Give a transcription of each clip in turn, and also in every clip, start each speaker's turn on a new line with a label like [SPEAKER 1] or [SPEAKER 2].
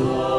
[SPEAKER 1] Oh.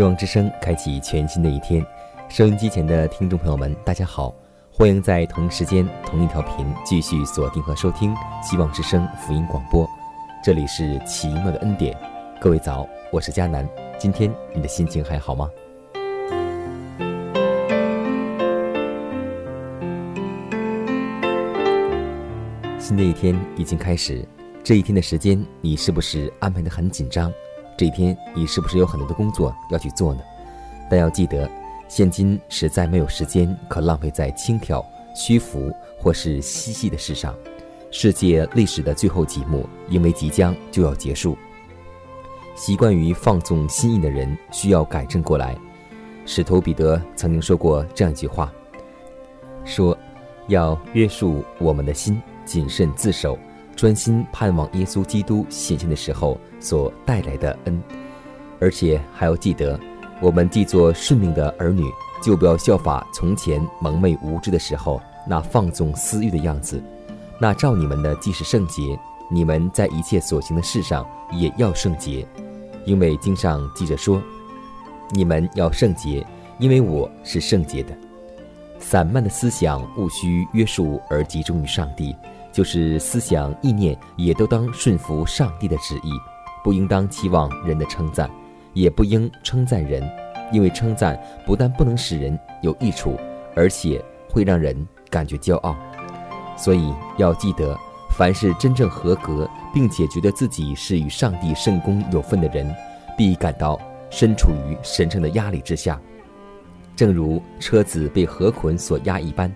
[SPEAKER 1] 希望之声开启全新的一天，收音机前的听众朋友们，大家好，欢迎在同一时间、同一条频继续锁定和收听希望之声福音广播。这里是奇妙的恩典，各位早，我是佳楠。今天你的心情还好吗？新的一天已经开始，这一天的时间你是不是安排的很紧张？这一天，你是不是有很多的工作要去做呢？但要记得，现今实在没有时间可浪费在轻佻、虚浮或是嬉戏的事上。世界历史的最后几幕，因为即将就要结束。习惯于放纵心意的人，需要改正过来。使徒彼得曾经说过这样一句话：“说，要约束我们的心，谨慎自守。”专心盼望耶稣基督显现的时候所带来的恩，而且还要记得，我们既做顺命的儿女，就不要效法从前蒙昧无知的时候那放纵私欲的样子。那照你们的既是圣洁，你们在一切所行的事上也要圣洁，因为经上记着说：“你们要圣洁，因为我是圣洁的。”散漫的思想务须约束而集中于上帝。就是思想意念也都当顺服上帝的旨意，不应当期望人的称赞，也不应称赞人，因为称赞不但不能使人有益处，而且会让人感觉骄傲。所以要记得，凡是真正合格，并且觉得自己是与上帝圣公有份的人，必感到身处于神圣的压力之下，正如车子被河捆所压一般。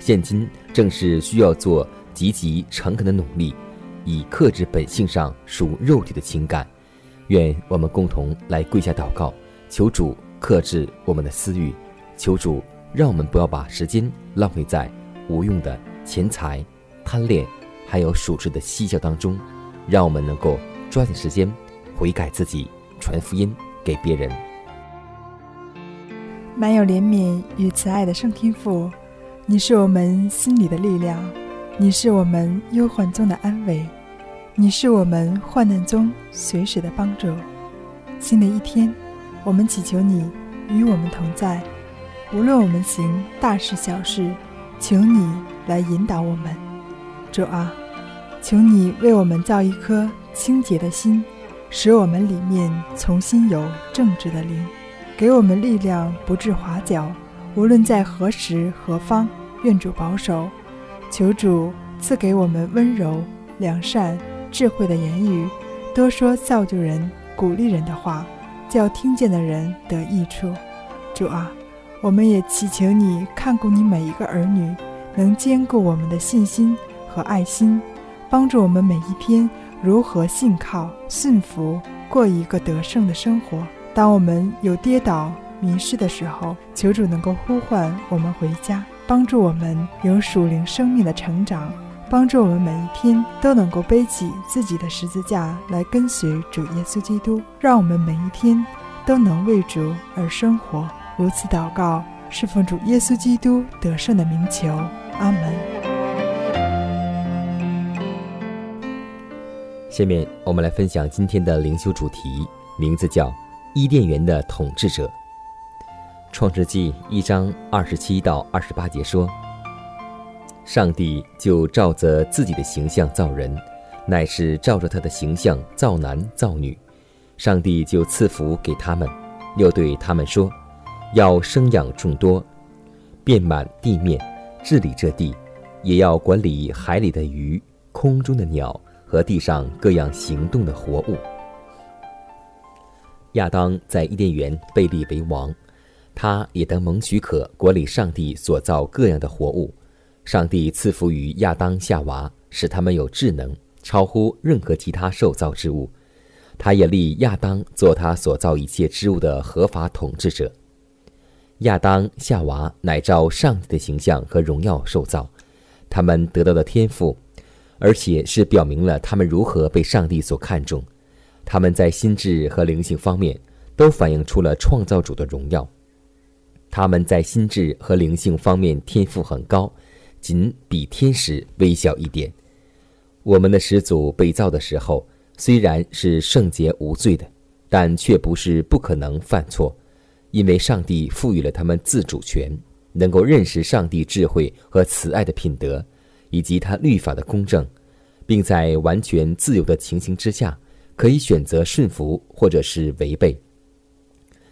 [SPEAKER 1] 现今正是需要做。积极诚恳的努力，以克制本性上属肉体的情感。愿我们共同来跪下祷告，求主克制我们的私欲，求主让我们不要把时间浪费在无用的钱财、贪恋，还有属实的嬉笑当中。让我们能够抓紧时间悔改自己，传福音给别人。
[SPEAKER 2] 满有怜悯与慈爱的圣天父，你是我们心里的力量。你是我们忧患中的安慰，你是我们患难中随时的帮助。新的一天，我们祈求你与我们同在，无论我们行大事小事，求你来引导我们。主啊，求你为我们造一颗清洁的心，使我们里面重新有正直的灵，给我们力量不致滑脚。无论在何时何方，愿主保守。求主赐给我们温柔、良善、智慧的言语，多说造就人、鼓励人的话，叫听见的人得益处。主啊，我们也祈求你看顾你每一个儿女，能兼顾我们的信心和爱心，帮助我们每一天如何信靠、信服，过一个得胜的生活。当我们有跌倒、迷失的时候，求主能够呼唤我们回家。帮助我们有属灵生命的成长，帮助我们每一天都能够背起自己的十字架来跟随主耶稣基督，让我们每一天都能为主而生活。如此祷告，侍奉主耶稣基督得胜的名求，阿门。
[SPEAKER 1] 下面我们来分享今天的灵修主题，名字叫《伊甸园的统治者》。创世纪一章二十七到二十八节说：“上帝就照着自己的形象造人，乃是照着他的形象造男造女。上帝就赐福给他们，又对他们说：要生养众多，遍满地面，治理这地，也要管理海里的鱼，空中的鸟。”和地上各样行动的活物。亚当在伊甸园被立为王，他也得蒙许可管理上帝所造各样的活物。上帝赐福于亚当、夏娃，使他们有智能，超乎任何其他受造之物。他也立亚当做他所造一切之物的合法统治者。亚当、夏娃乃照上帝的形象和荣耀受造，他们得到的天赋。而且是表明了他们如何被上帝所看重，他们在心智和灵性方面都反映出了创造主的荣耀。他们在心智和灵性方面天赋很高，仅比天使微小一点。我们的始祖被造的时候虽然是圣洁无罪的，但却不是不可能犯错，因为上帝赋予了他们自主权，能够认识上帝智慧和慈爱的品德。以及他律法的公正，并在完全自由的情形之下，可以选择顺服或者是违背。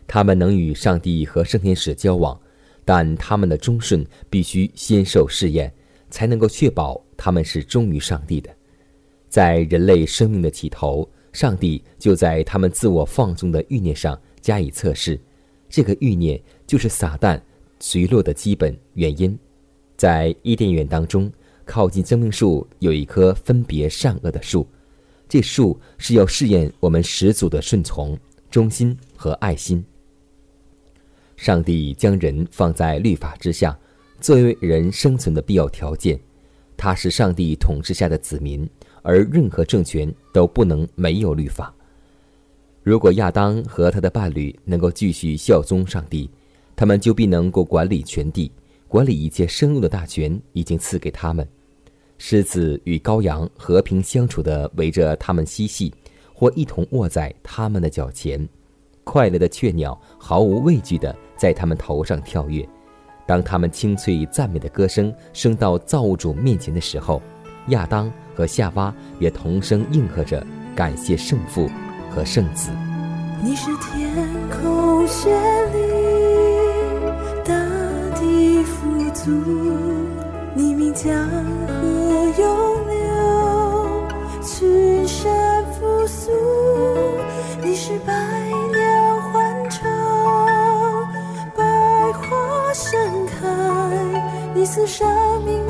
[SPEAKER 1] 他们能与上帝和圣天使交往，但他们的忠顺必须先受试验，才能够确保他们是忠于上帝的。在人类生命的起头，上帝就在他们自我放纵的欲念上加以测试。这个欲念就是撒旦随落的基本原因。在伊甸园当中。靠近生命树有一棵分别善恶的树，这树是要试验我们始祖的顺从、忠心和爱心。上帝将人放在律法之下，作为人生存的必要条件。他是上帝统治下的子民，而任何政权都不能没有律法。如果亚当和他的伴侣能够继续效忠上帝，他们就必能够管理全地。管理一切生物的大权已经赐给他们，狮子与羔羊和平相处的围着他们嬉戏，或一同卧在他们的脚前。快乐的雀鸟毫无畏惧的在他们头上跳跃。当他们清脆赞美的歌声升到造物主面前的时候，亚当和夏娃也同声应和着，感谢圣父和圣子。
[SPEAKER 3] 你是天空绚丽大地。富足，你名江河永流，群山复苏。你是白似生命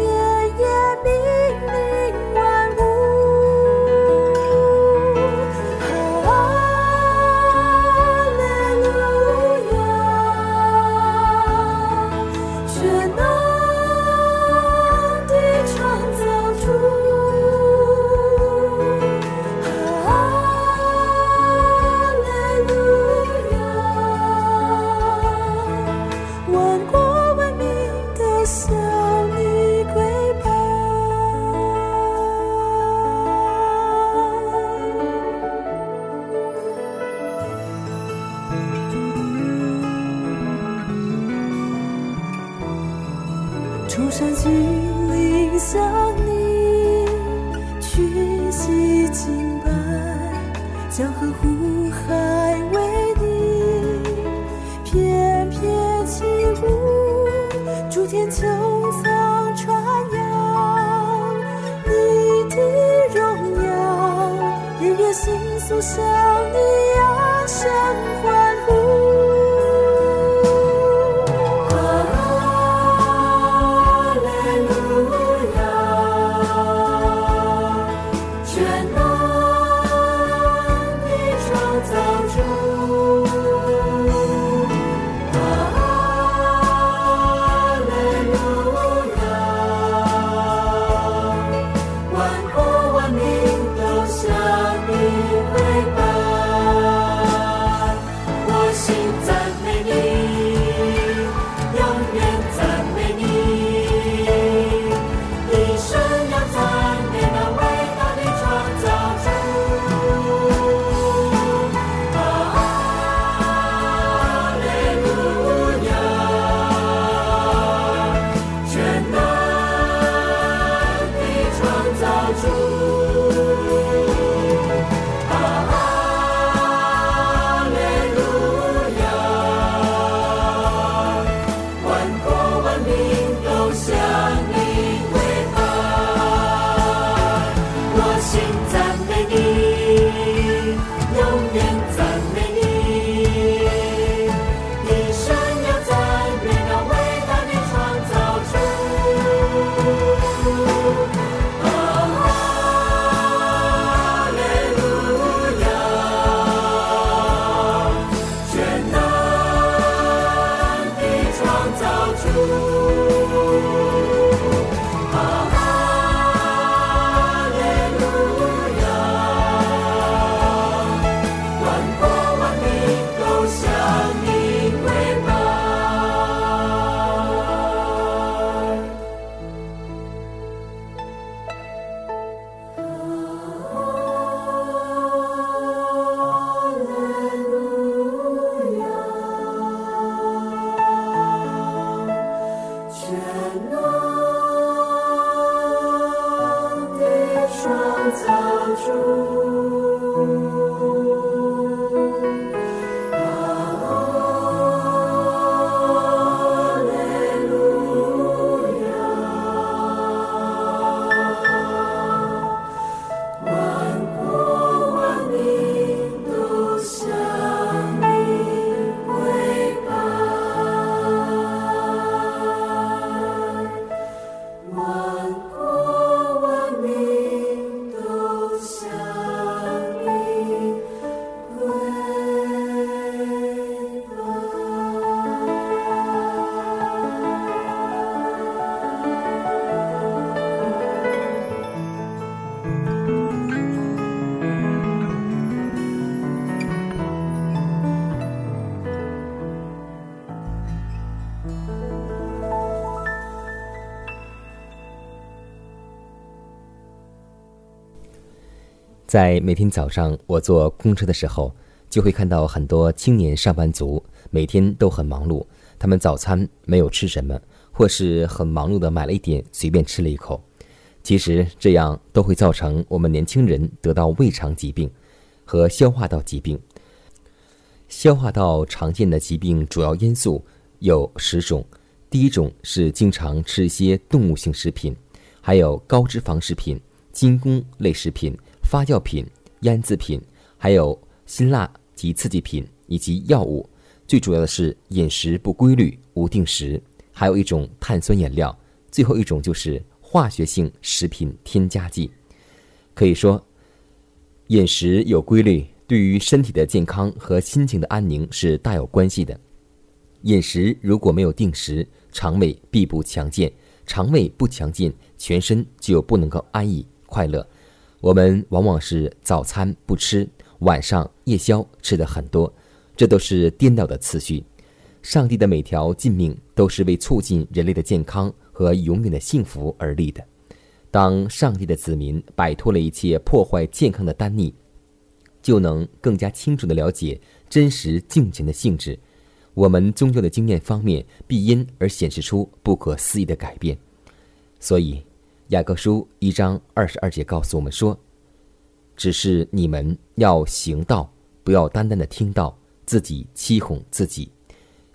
[SPEAKER 3] 高山峻岭向你跪拜。
[SPEAKER 1] 在每天早上我坐公车的时候，就会看到很多青年上班族每天都很忙碌，他们早餐没有吃什么，或是很忙碌的买了一点随便吃了一口。其实这样都会造成我们年轻人得到胃肠疾病和消化道疾病。消化道常见的疾病主要因素有十种，第一种是经常吃一些动物性食品，还有高脂肪食品、精工类食品。发酵品、腌制品，还有辛辣及刺激品以及药物，最主要的是饮食不规律、无定时，还有一种碳酸饮料，最后一种就是化学性食品添加剂。可以说，饮食有规律，对于身体的健康和心情的安宁是大有关系的。饮食如果没有定时，肠胃必不强健；肠胃不强健，全身就不能够安逸快乐。我们往往是早餐不吃，晚上夜宵吃的很多，这都是颠倒的次序。上帝的每条禁命都是为促进人类的健康和永远的幸福而立的。当上帝的子民摆脱了一切破坏健康的丹逆，就能更加清楚地了解真实敬虔的性质。我们宗教的经验方面必因而显示出不可思议的改变。所以。雅各书一章二十二节告诉我们说：“只是你们要行道，不要单单的听到，自己欺哄自己。”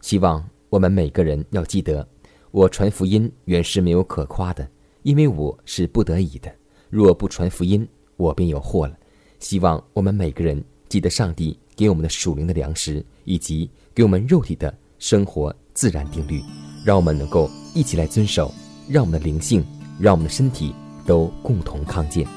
[SPEAKER 1] 希望我们每个人要记得，我传福音原是没有可夸的，因为我是不得已的。若不传福音，我便有祸了。希望我们每个人记得上帝给我们的属灵的粮食，以及给我们肉体的生活自然定律，让我们能够一起来遵守，让我们的灵性。让我们的身体都共同康健。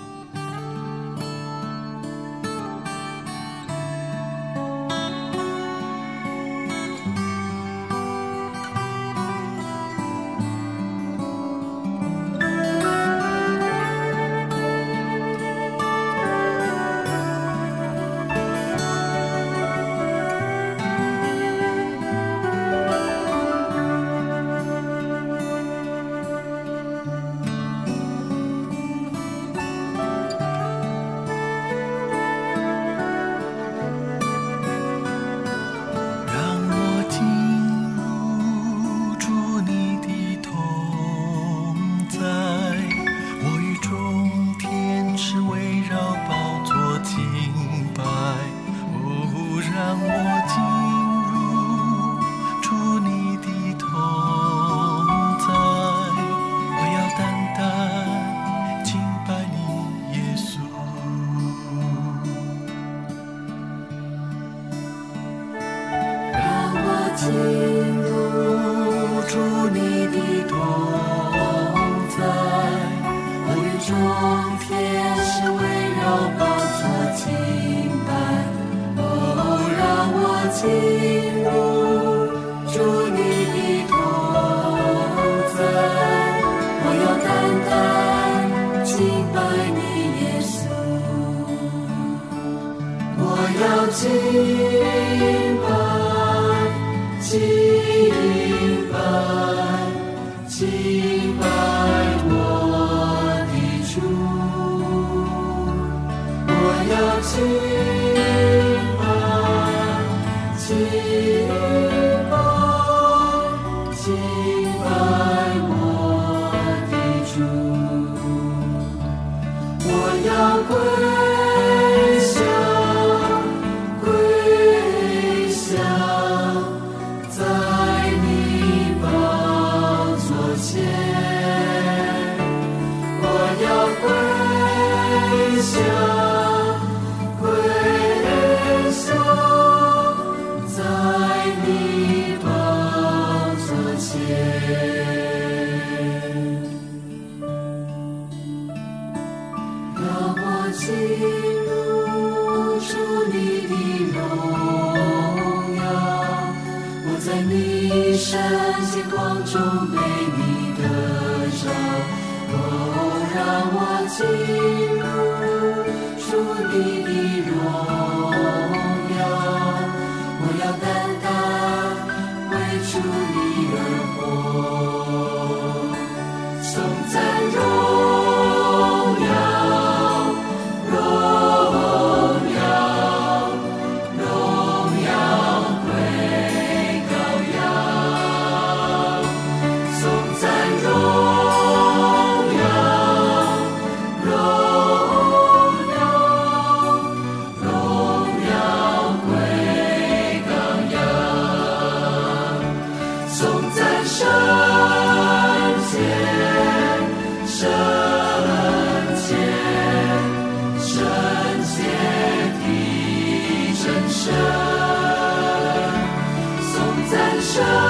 [SPEAKER 3] 颂 show.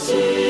[SPEAKER 3] see.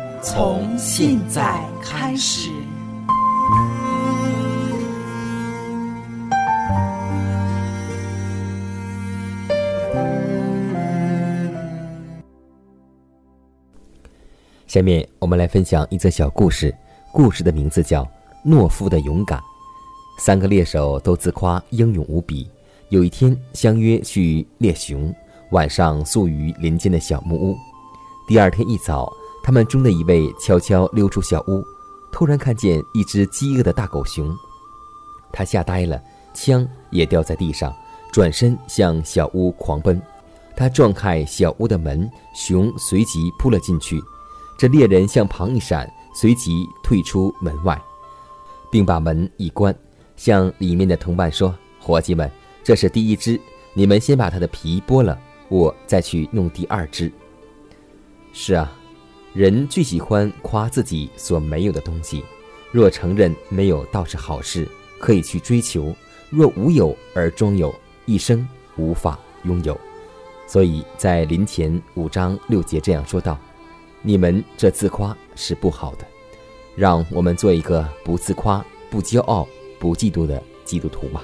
[SPEAKER 2] 从现在开始。
[SPEAKER 1] 下面我们来分享一则小故事，故事的名字叫《懦夫的勇敢》。三个猎手都自夸英勇无比，有一天相约去猎熊，晚上宿于林间的小木屋。第二天一早。他们中的一位悄悄溜出小屋，突然看见一只饥饿的大狗熊，他吓呆了，枪也掉在地上，转身向小屋狂奔。他撞开小屋的门，熊随即扑了进去。这猎人向旁一闪，随即退出门外，并把门一关，向里面的同伴说：“伙计们，这是第一只，你们先把它的皮剥了，我再去弄第二只。”是啊。人最喜欢夸自己所没有的东西，若承认没有倒是好事，可以去追求；若无有而终有，一生无法拥有。所以在临前五章六节这样说道：“你们这自夸是不好的，让我们做一个不自夸、不骄傲、不嫉妒的基督徒吧。”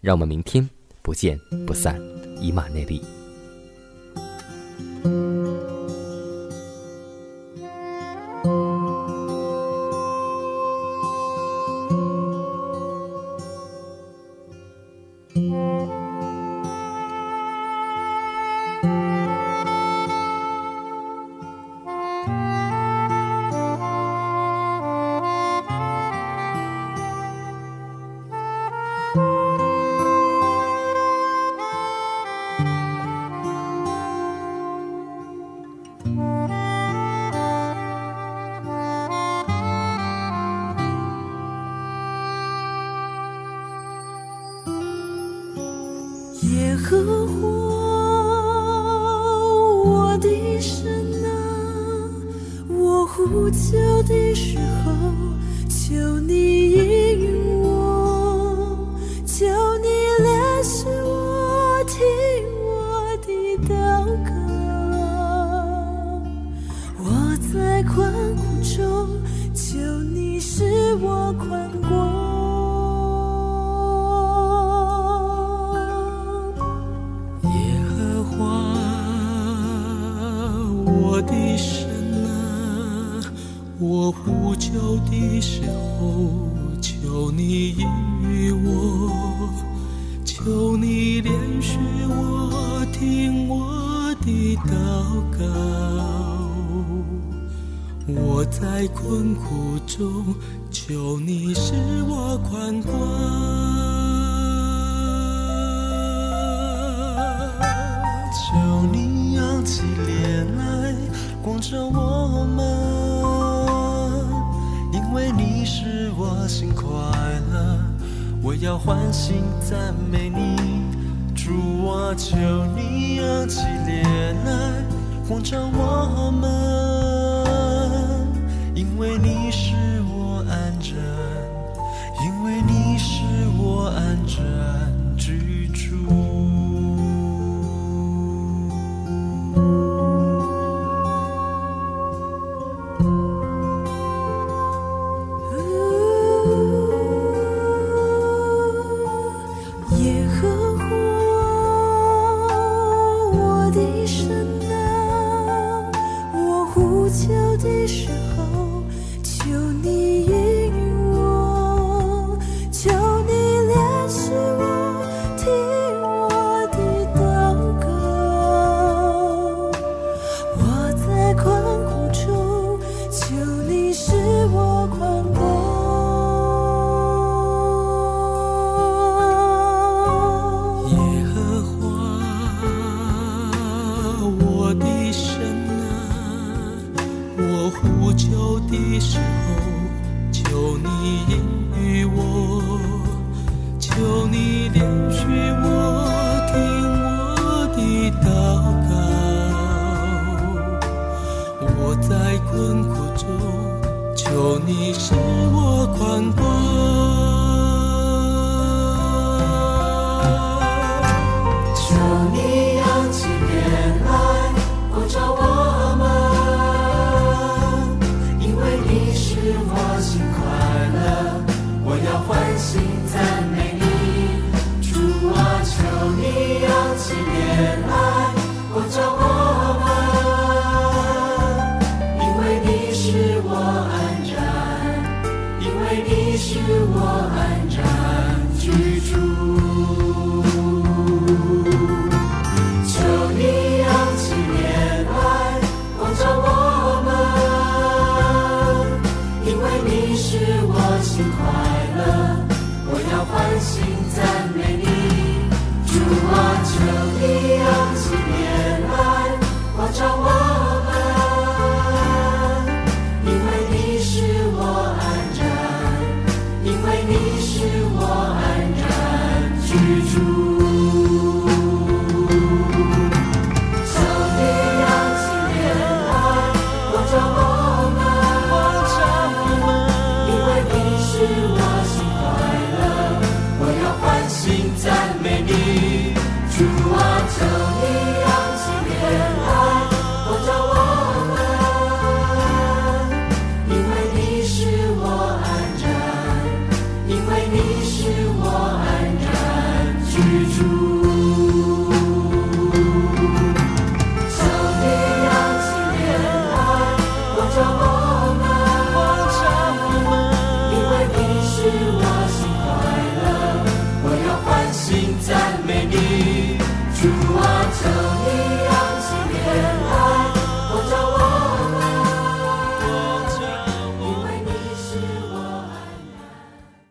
[SPEAKER 4] 让我们明天不见不散。以马内利。
[SPEAKER 5] 我
[SPEAKER 3] 们，因为你使我心快乐，我要欢欣赞美你，主啊，求你扬起脸来，光照我们，因为你使我安枕，因为你使我安枕。